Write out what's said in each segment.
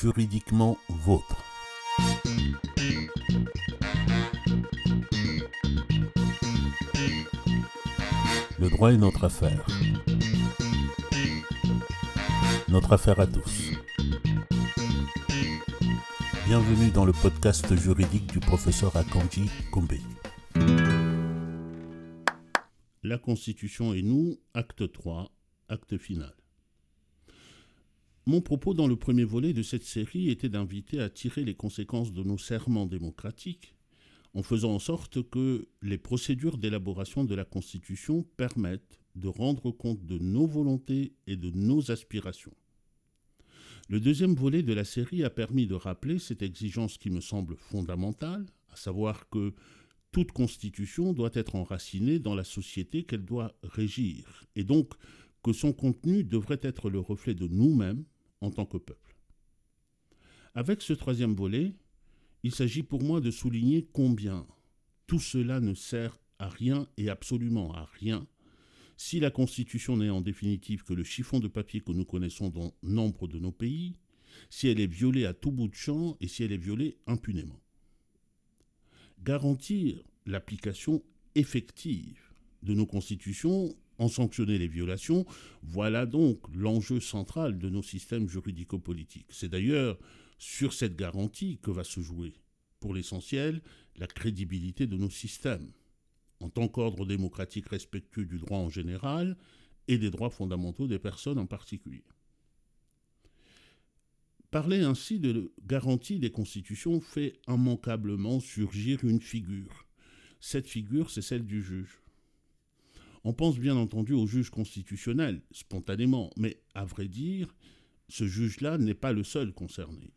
juridiquement vôtre. Le droit est notre affaire. Notre affaire à tous. Bienvenue dans le podcast juridique du professeur Akanji Kombe. La Constitution et nous, acte 3, acte final. Mon propos dans le premier volet de cette série était d'inviter à tirer les conséquences de nos serments démocratiques en faisant en sorte que les procédures d'élaboration de la Constitution permettent de rendre compte de nos volontés et de nos aspirations. Le deuxième volet de la série a permis de rappeler cette exigence qui me semble fondamentale, à savoir que toute constitution doit être enracinée dans la société qu'elle doit régir, et donc que son contenu devrait être le reflet de nous-mêmes en tant que peuple. Avec ce troisième volet, il s'agit pour moi de souligner combien tout cela ne sert à rien et absolument à rien si la Constitution n'est en définitive que le chiffon de papier que nous connaissons dans nombre de nos pays, si elle est violée à tout bout de champ et si elle est violée impunément. Garantir l'application effective de nos constitutions, en sanctionner les violations, voilà donc l'enjeu central de nos systèmes juridico-politiques. C'est d'ailleurs sur cette garantie que va se jouer, pour l'essentiel, la crédibilité de nos systèmes, en tant qu'ordre démocratique respectueux du droit en général et des droits fondamentaux des personnes en particulier. Parler ainsi de garantie des constitutions fait immanquablement surgir une figure. Cette figure, c'est celle du juge. On pense bien entendu au juge constitutionnel, spontanément, mais à vrai dire, ce juge-là n'est pas le seul concerné.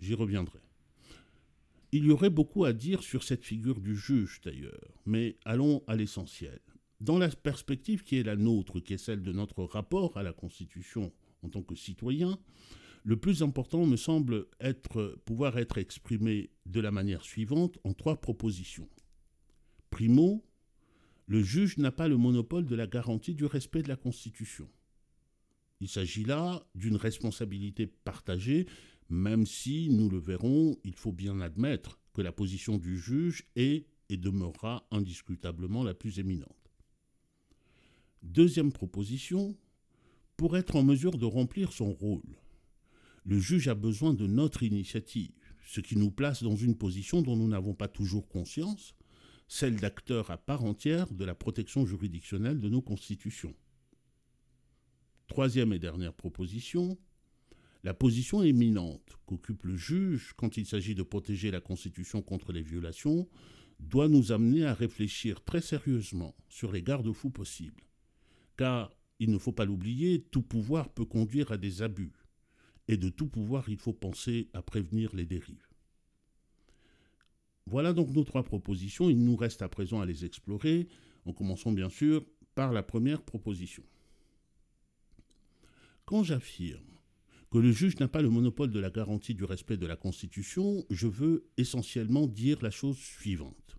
J'y reviendrai. Il y aurait beaucoup à dire sur cette figure du juge d'ailleurs, mais allons à l'essentiel. Dans la perspective qui est la nôtre, qui est celle de notre rapport à la Constitution en tant que citoyen, le plus important me semble être, pouvoir être exprimé de la manière suivante en trois propositions. Primo, le juge n'a pas le monopole de la garantie du respect de la Constitution. Il s'agit là d'une responsabilité partagée même si, nous le verrons, il faut bien admettre que la position du juge est et demeurera indiscutablement la plus éminente. Deuxième proposition, pour être en mesure de remplir son rôle, le juge a besoin de notre initiative, ce qui nous place dans une position dont nous n'avons pas toujours conscience, celle d'acteur à part entière de la protection juridictionnelle de nos constitutions. Troisième et dernière proposition, la position éminente qu'occupe le juge quand il s'agit de protéger la Constitution contre les violations doit nous amener à réfléchir très sérieusement sur les garde-fous possibles. Car, il ne faut pas l'oublier, tout pouvoir peut conduire à des abus. Et de tout pouvoir, il faut penser à prévenir les dérives. Voilà donc nos trois propositions. Il nous reste à présent à les explorer, en commençant bien sûr par la première proposition. Quand j'affirme que le juge n'a pas le monopole de la garantie du respect de la Constitution, je veux essentiellement dire la chose suivante.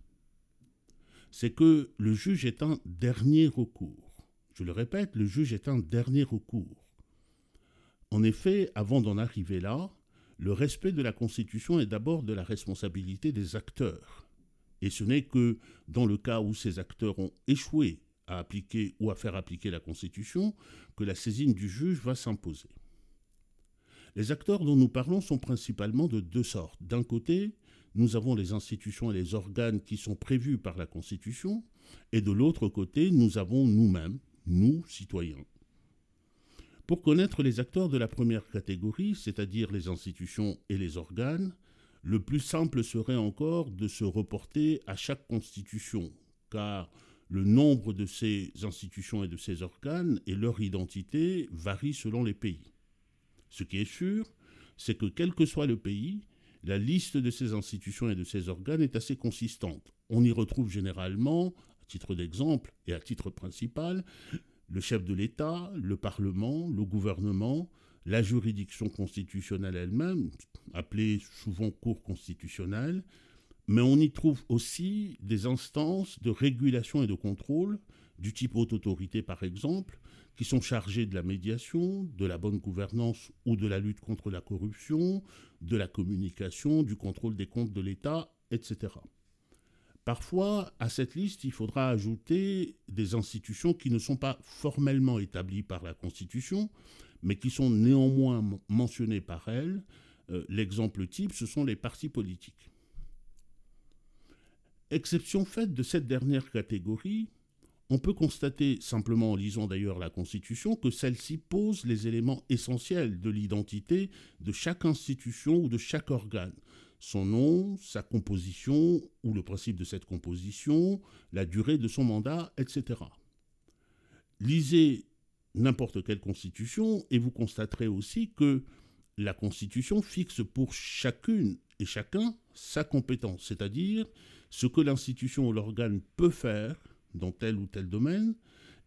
C'est que le juge est un dernier recours. Je le répète, le juge est un dernier recours. En effet, avant d'en arriver là, le respect de la Constitution est d'abord de la responsabilité des acteurs. Et ce n'est que dans le cas où ces acteurs ont échoué à appliquer ou à faire appliquer la Constitution que la saisine du juge va s'imposer. Les acteurs dont nous parlons sont principalement de deux sortes. D'un côté, nous avons les institutions et les organes qui sont prévus par la Constitution, et de l'autre côté, nous avons nous-mêmes, nous, citoyens. Pour connaître les acteurs de la première catégorie, c'est-à-dire les institutions et les organes, le plus simple serait encore de se reporter à chaque constitution, car le nombre de ces institutions et de ces organes et leur identité varient selon les pays. Ce qui est sûr, c'est que quel que soit le pays, la liste de ces institutions et de ces organes est assez consistante. On y retrouve généralement, à titre d'exemple et à titre principal, le chef de l'État, le Parlement, le gouvernement, la juridiction constitutionnelle elle-même, appelée souvent Cour constitutionnelle, mais on y trouve aussi des instances de régulation et de contrôle, du type haute autorité par exemple, qui sont chargés de la médiation, de la bonne gouvernance ou de la lutte contre la corruption, de la communication, du contrôle des comptes de l'État, etc. Parfois, à cette liste, il faudra ajouter des institutions qui ne sont pas formellement établies par la Constitution, mais qui sont néanmoins mentionnées par elle. Euh, l'exemple type, ce sont les partis politiques. Exception faite de cette dernière catégorie, on peut constater, simplement en lisant d'ailleurs la Constitution, que celle-ci pose les éléments essentiels de l'identité de chaque institution ou de chaque organe, son nom, sa composition ou le principe de cette composition, la durée de son mandat, etc. Lisez n'importe quelle constitution et vous constaterez aussi que la constitution fixe pour chacune et chacun sa compétence, c'est-à-dire ce que l'institution ou l'organe peut faire dans tel ou tel domaine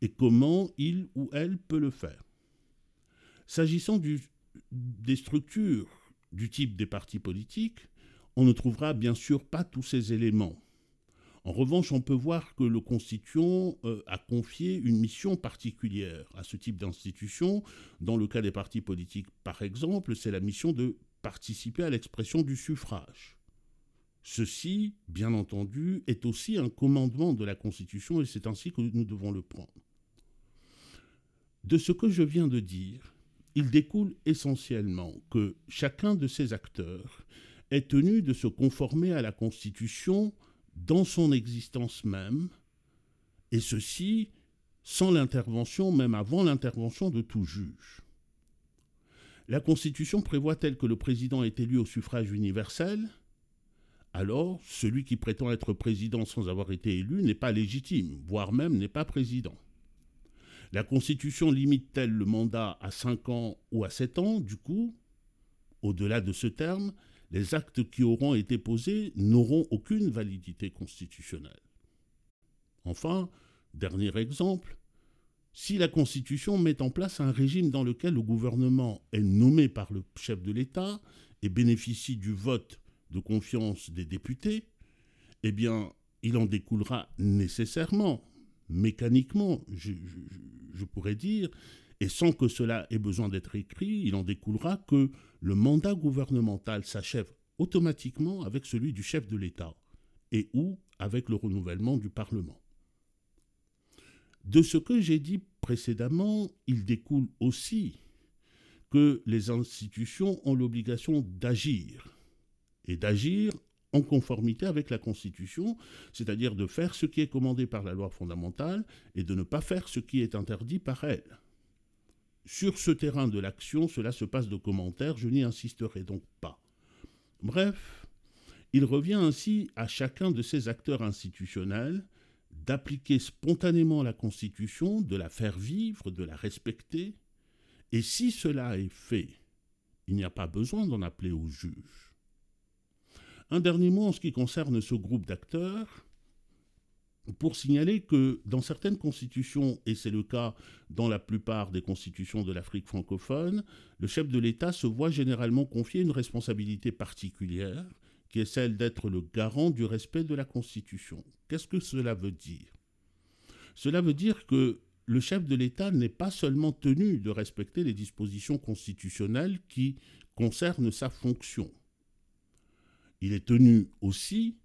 et comment il ou elle peut le faire. S'agissant des structures du type des partis politiques, on ne trouvera bien sûr pas tous ces éléments. En revanche, on peut voir que le constituant euh, a confié une mission particulière à ce type d'institution. Dans le cas des partis politiques, par exemple, c'est la mission de participer à l'expression du suffrage. Ceci, bien entendu, est aussi un commandement de la Constitution et c'est ainsi que nous devons le prendre. De ce que je viens de dire, il découle essentiellement que chacun de ces acteurs est tenu de se conformer à la Constitution dans son existence même, et ceci sans l'intervention, même avant l'intervention de tout juge. La Constitution prévoit tel que le président est élu au suffrage universel, alors celui qui prétend être président sans avoir été élu n'est pas légitime, voire même n'est pas président. La Constitution limite-t-elle le mandat à 5 ans ou à 7 ans? Du coup, au-delà de ce terme, les actes qui auront été posés n'auront aucune validité constitutionnelle. Enfin, dernier exemple, si la Constitution met en place un régime dans lequel le gouvernement est nommé par le chef de l'État et bénéficie du vote de confiance des députés, eh bien, il en découlera nécessairement, mécaniquement, je, pourrais dire, et sans que cela ait besoin d'être écrit, il en découlera que le mandat gouvernemental s'achève automatiquement avec celui du chef de l'État et ou avec le renouvellement du Parlement. De ce que j'ai dit précédemment, il découle aussi que les institutions ont l'obligation d'agir, et d'agir en conformité avec la Constitution, c'est-à-dire de faire ce qui est commandé par la loi fondamentale et de ne pas faire ce qui est interdit par elle. Sur ce terrain de l'action, cela se passe de commentaires, je n'y insisterai donc pas. Bref, il revient ainsi à chacun de ces acteurs institutionnels d'appliquer spontanément la Constitution, de la faire vivre, de la respecter, et si cela est fait, il n'y a pas besoin d'en appeler au juge. Un dernier mot en ce qui concerne ce groupe d'acteurs pour signaler que dans certaines constitutions, et c'est le cas dans la plupart des constitutions de l'Afrique francophone, le chef de l'État se voit généralement confier une responsabilité particulière, qui est celle d'être le garant du respect de la Constitution. Qu'est-ce que cela veut dire? Cela veut dire que le chef de l'État n'est pas seulement tenu de respecter les dispositions constitutionnelles qui concernent sa fonction. Il est tenu aussi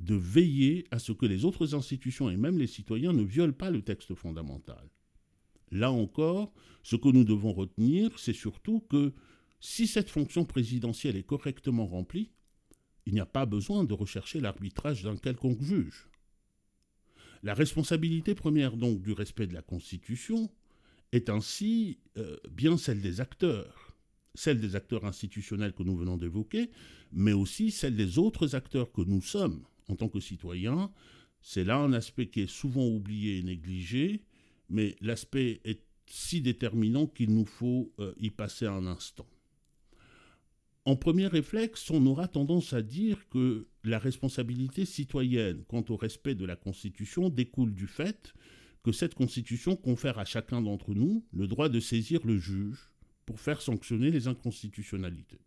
de veiller à ce que les autres institutions et même les citoyens ne violent pas le texte fondamental. Là encore, ce que nous devons retenir, c'est surtout que si cette fonction présidentielle est correctement remplie, il n'y a pas besoin de rechercher l'arbitrage d'un quelconque juge. La responsabilité première donc du respect de la Constitution est ainsi euh, bien celle des acteurs, celle des acteurs institutionnels que nous venons d'évoquer, mais aussi celle des autres acteurs que nous sommes, en tant que citoyen. C'est là un aspect qui est souvent oublié et négligé, mais l'aspect est si déterminant qu'il nous faut euh, y passer un instant. En premier réflexe, on aura tendance à dire que la responsabilité citoyenne quant au respect de la Constitution découle du fait que cette Constitution confère à chacun d'entre nous le droit de saisir le juge pour faire sanctionner les inconstitutionnalités.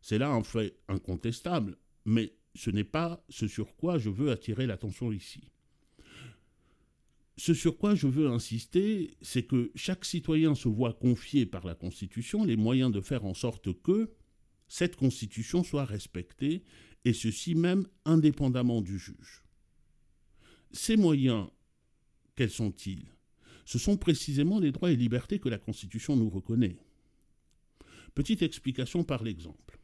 C'est là un fait incontestable, mais ce n'est pas ce sur quoi je veux attirer l'attention ici. Ce sur quoi je veux insister, c'est que chaque citoyen se voit confier par la Constitution les moyens de faire en sorte que cette Constitution soit respectée, et ceci même indépendamment du juge. Ces moyens, quels sont-ils? Ce sont précisément les droits et libertés que la Constitution nous reconnaît. Petite explication par l'exemple.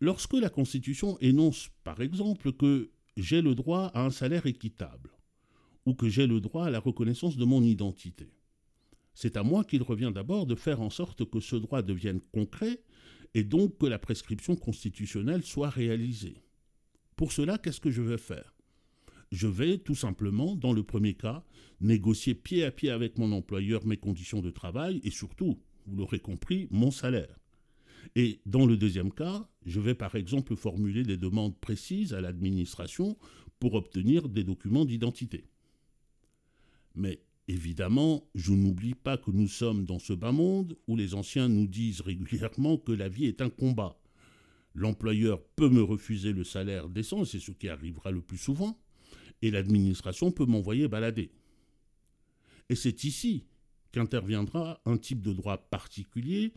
Lorsque la Constitution énonce, par exemple, que j'ai le droit à un salaire équitable, ou que j'ai le droit à la reconnaissance de mon identité. C'est à moi qu'il revient d'abord de faire en sorte que ce droit devienne concret et donc que la prescription constitutionnelle soit réalisée. Pour cela, qu'est-ce que je vais faire? Je vais tout simplement, dans le premier cas, négocier pied à pied avec mon employeur mes conditions de travail et surtout, vous l'aurez compris, mon salaire. Et dans le deuxième cas, je vais par exemple formuler des demandes précises à l'administration pour obtenir des documents d'identité. Mais évidemment, je n'oublie pas que nous sommes dans ce bas monde où les anciens nous disent régulièrement que la vie est un combat. L'employeur peut me refuser le salaire décent, c'est ce qui arrivera le plus souvent, et l'administration peut m'envoyer balader. Et c'est ici qu'interviendra un type de droit particulier,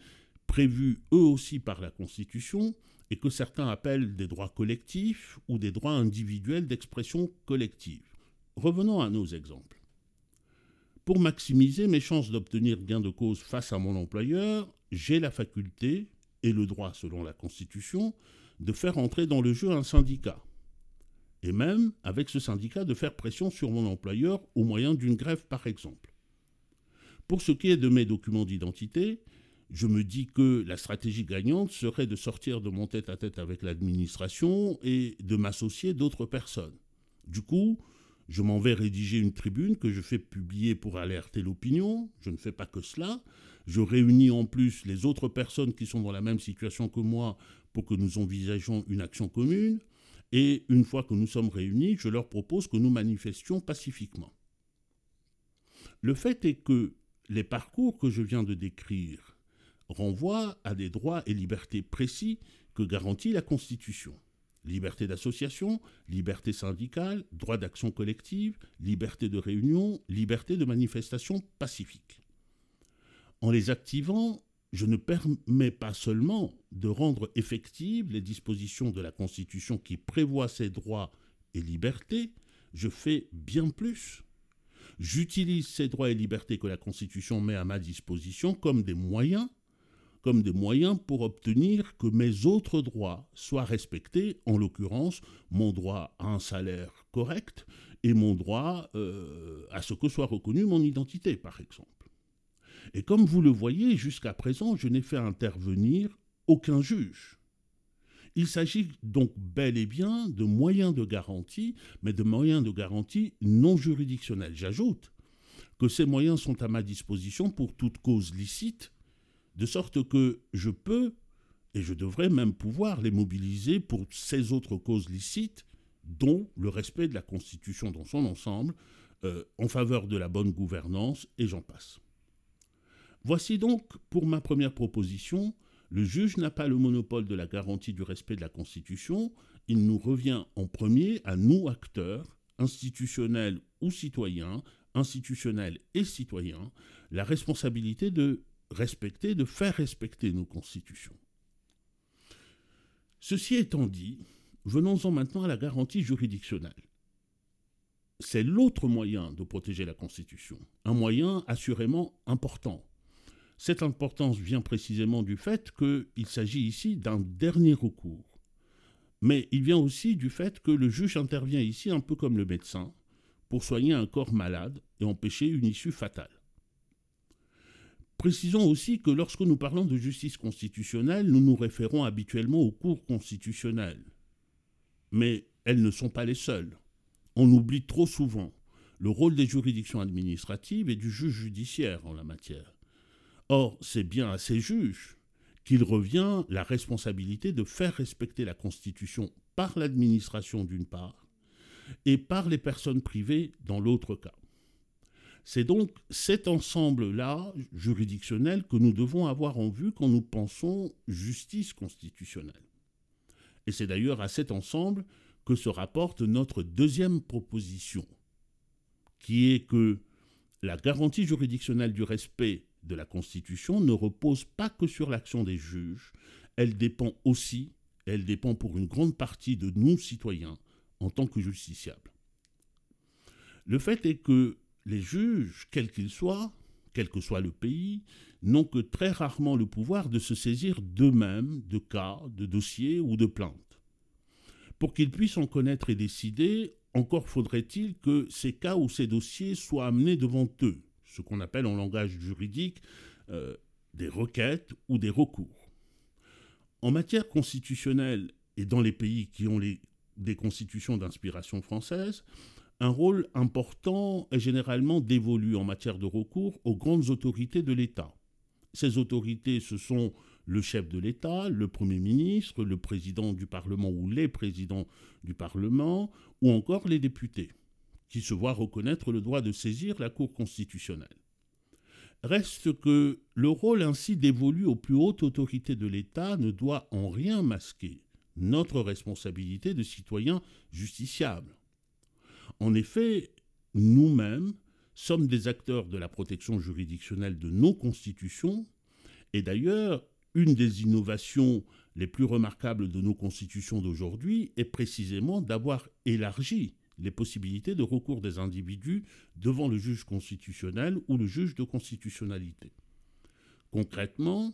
prévu eux aussi par la Constitution, et que certains appellent des droits collectifs ou des droits individuels d'expression collective. Revenons à nos exemples. Pour maximiser mes chances d'obtenir gain de cause face à mon employeur, j'ai la faculté, et le droit selon la Constitution, de faire entrer dans le jeu un syndicat. Et même, avec ce syndicat, de faire pression sur mon employeur au moyen d'une grève par exemple. Pour ce qui est de mes documents d'identité, je me dis que la stratégie gagnante serait de sortir de mon tête-à-tête avec l'administration et de m'associer d'autres personnes. Du coup, je m'en vais rédiger une tribune que je fais publier pour alerter l'opinion. Je ne fais pas que cela. Je réunis en plus les autres personnes qui sont dans la même situation que moi pour que nous envisageons une action commune. Et une fois que nous sommes réunis, je leur propose que nous manifestions pacifiquement. Le fait est que les parcours que je viens de décrire renvoient à des droits et libertés précis que garantit la Constitution. Liberté d'association, liberté syndicale, droit d'action collective, liberté de réunion, liberté de manifestation pacifique. En les activant, je ne permets pas seulement de rendre effectives les dispositions de la Constitution qui prévoient ces droits et libertés, je fais bien plus. J'utilise ces droits et libertés que la Constitution met à ma disposition comme des moyens comme des moyens pour obtenir que mes autres droits soient respectés, en l'occurrence mon droit à un salaire correct et mon droit euh, à ce que soit reconnue mon identité, par exemple. Et comme vous le voyez, jusqu'à présent, je n'ai fait intervenir aucun juge. Il s'agit donc bel et bien de moyens de garantie, mais de moyens de garantie non juridictionnels. J'ajoute que ces moyens sont à ma disposition pour toute cause licite de sorte que je peux, et je devrais même pouvoir les mobiliser pour ces autres causes licites, dont le respect de la Constitution dans son ensemble, euh, en faveur de la bonne gouvernance, et j'en passe. Voici donc, pour ma première proposition, le juge n'a pas le monopole de la garantie du respect de la Constitution, il nous revient en premier à nous, acteurs, institutionnels ou citoyens, institutionnels et citoyens, la responsabilité de respecter, de faire respecter nos constitutions. Ceci étant dit, venons-en maintenant à la garantie juridictionnelle. C'est l'autre moyen de protéger la Constitution, un moyen assurément important. Cette importance vient précisément du fait qu'il s'agit ici d'un dernier recours. Mais il vient aussi du fait que le juge intervient ici un peu comme le médecin pour soigner un corps malade et empêcher une issue fatale. Précisons aussi que lorsque nous parlons de justice constitutionnelle, nous nous référons habituellement aux cours constitutionnelles. Mais elles ne sont pas les seules. On oublie trop souvent le rôle des juridictions administratives et du juge judiciaire en la matière. Or, c'est bien à ces juges qu'il revient la responsabilité de faire respecter la Constitution par l'administration d'une part et par les personnes privées dans l'autre cas. C'est donc cet ensemble-là, juridictionnel, que nous devons avoir en vue quand nous pensons justice constitutionnelle. Et c'est d'ailleurs à cet ensemble que se rapporte notre deuxième proposition, qui est que la garantie juridictionnelle du respect de la Constitution ne repose pas que sur l'action des juges, elle dépend aussi, elle dépend pour une grande partie de nous citoyens en tant que justiciables. Le fait est que les juges, quels qu'ils soient, quel que soit le pays, n'ont que très rarement le pouvoir de se saisir d'eux-mêmes de cas, de dossiers ou de plaintes. Pour qu'ils puissent en connaître et décider, encore faudrait-il que ces cas ou ces dossiers soient amenés devant eux, ce qu'on appelle en langage juridique euh, des requêtes ou des recours. En matière constitutionnelle et dans les pays qui ont des constitutions d'inspiration française, un rôle important est généralement dévolu en matière de recours aux grandes autorités de l'État. Ces autorités, ce sont le chef de l'État, le Premier ministre, le président du Parlement ou les présidents du Parlement, ou encore les députés, qui se voient reconnaître le droit de saisir la Cour constitutionnelle. Reste que le rôle ainsi dévolu aux plus hautes autorités de l'État ne doit en rien masquer notre responsabilité de citoyens justiciables. En effet, nous-mêmes sommes des acteurs de la protection juridictionnelle de nos constitutions, et d'ailleurs, une des innovations les plus remarquables de nos constitutions d'aujourd'hui est précisément d'avoir élargi les possibilités de recours des individus devant le juge constitutionnel ou le juge de constitutionnalité. Concrètement,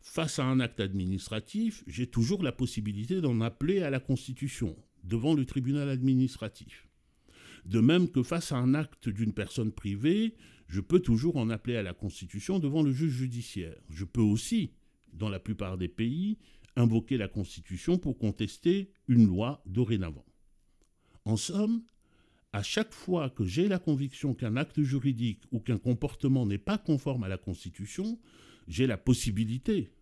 face à un acte administratif, j'ai toujours la possibilité d'en appeler à la Constitution devant le tribunal administratif. De même que face à un acte d'une personne privée, je peux toujours en appeler à la Constitution devant le juge judiciaire. Je peux aussi, dans la plupart des pays, invoquer la Constitution pour contester une loi dorénavant. En somme, à chaque fois que j'ai la conviction qu'un acte juridique ou qu'un comportement n'est pas conforme à la Constitution, j'ai la possibilité,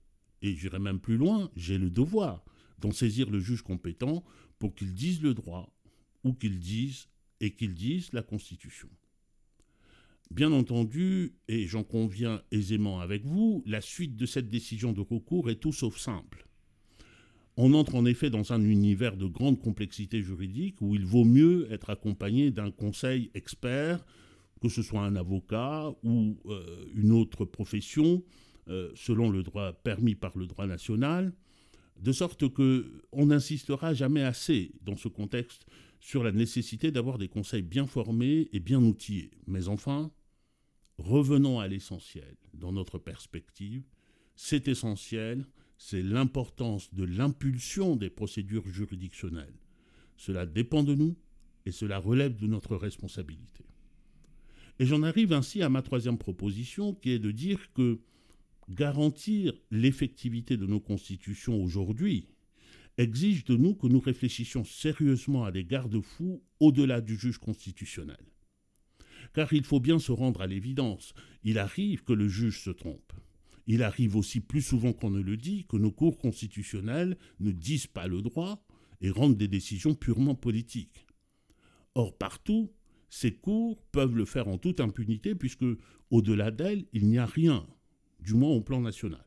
et j'irai même plus loin, j'ai le devoir d'en saisir le juge compétent pour qu'il dise le droit ou qu'il dise et qu'ils disent la Constitution. Bien entendu, et j'en conviens aisément avec vous, la suite de cette décision de recours est tout sauf simple. On entre en effet dans un univers de grande complexité juridique où il vaut mieux être accompagné d'un conseil expert, que ce soit un avocat ou euh, une autre profession, euh, selon le droit permis par le droit national, de sorte que on n'insistera jamais assez dans ce contexte sur la nécessité d'avoir des conseils bien formés et bien outillés. Mais enfin, revenons à l'essentiel dans notre perspective. C'est essentiel, c'est l'importance de l'impulsion des procédures juridictionnelles. Cela dépend de nous et cela relève de notre responsabilité. Et j'en arrive ainsi à ma troisième proposition qui est de dire que garantir l'effectivité de nos constitutions aujourd'hui exige de nous que nous réfléchissions sérieusement à des garde-fous au-delà du juge constitutionnel. Car il faut bien se rendre à l'évidence, il arrive que le juge se trompe. Il arrive aussi plus souvent qu'on ne le dit que nos cours constitutionnels ne disent pas le droit et rendent des décisions purement politiques. Or, partout, ces cours peuvent le faire en toute impunité puisque, au-delà d'elles, il n'y a rien, du moins au plan national.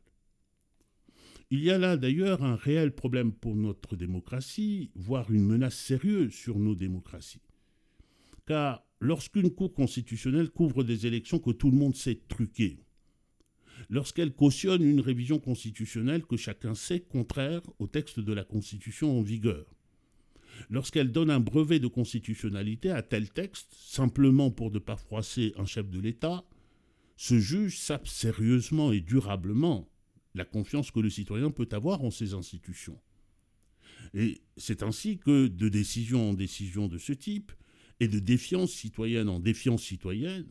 Il y a là d'ailleurs un réel problème pour notre démocratie, voire une menace sérieuse sur nos démocraties. Car lorsqu'une Cour constitutionnelle couvre des élections que tout le monde sait truquer, lorsqu'elle cautionne une révision constitutionnelle que chacun sait contraire au texte de la Constitution en vigueur, lorsqu'elle donne un brevet de constitutionnalité à tel texte simplement pour ne pas froisser un chef de l'État, ce juge sape sérieusement et durablement la confiance que le citoyen peut avoir en ces institutions. Et c'est ainsi que de décision en décision de ce type, et de défiance citoyenne en défiance citoyenne,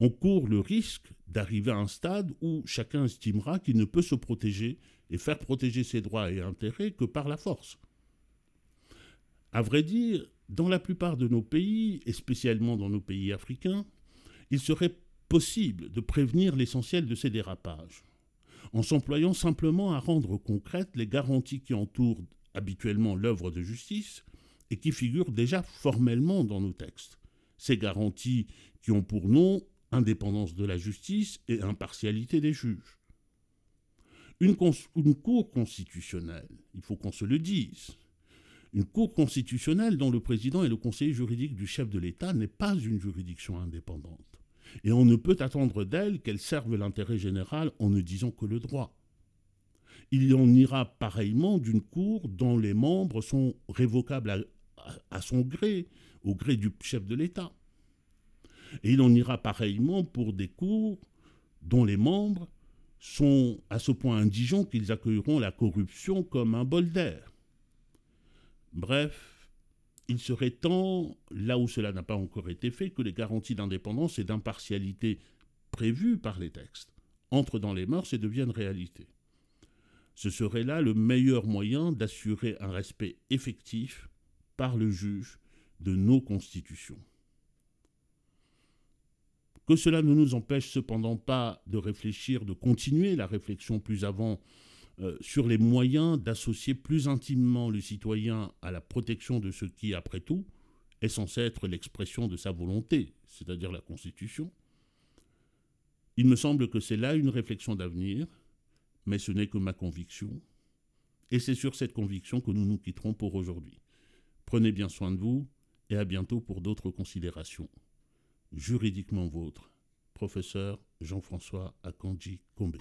on court le risque d'arriver à un stade où chacun estimera qu'il ne peut se protéger et faire protéger ses droits et intérêts que par la force. À vrai dire, dans la plupart de nos pays, et spécialement dans nos pays africains, il serait possible de prévenir l'essentiel de ces dérapages en s'employant simplement à rendre concrètes les garanties qui entourent habituellement l'œuvre de justice et qui figurent déjà formellement dans nos textes. Ces garanties qui ont pour nom indépendance de la justice et impartialité des juges. Une, cour constitutionnelle, il faut qu'on se le dise, Une Cour constitutionnelle dont le président est le conseiller juridique du chef de l'État n'est pas une juridiction indépendante. Et on ne peut attendre d'elle qu'elle serve l'intérêt général en ne disant que le droit. Il en ira pareillement d'une Cour dont les membres sont révocables à, son gré, au gré du chef de l'État. Et il en ira pareillement pour des cours dont les membres sont à ce point indigents qu'ils accueilleront la corruption comme un bol d'air. Bref, il serait temps, là où cela n'a pas encore été fait, que les garanties d'indépendance et d'impartialité prévues par les textes entrent dans les mœurs et deviennent réalité. Ce serait là le meilleur moyen d'assurer un respect effectif par le juge de nos constitutions. Que cela ne nous empêche cependant pas de réfléchir, de continuer la réflexion plus avant euh, sur les moyens d'associer plus intimement le citoyen à la protection de ce qui, après tout, est censé être l'expression de sa volonté, c'est-à-dire la Constitution. Il me semble que c'est là une réflexion d'avenir, mais ce n'est que ma conviction, et c'est sur cette conviction que nous nous quitterons pour aujourd'hui. Prenez bien soin de vous, et à bientôt pour d'autres considérations. Juridiquement vôtre, professeur Jean-François Akanji Kombe.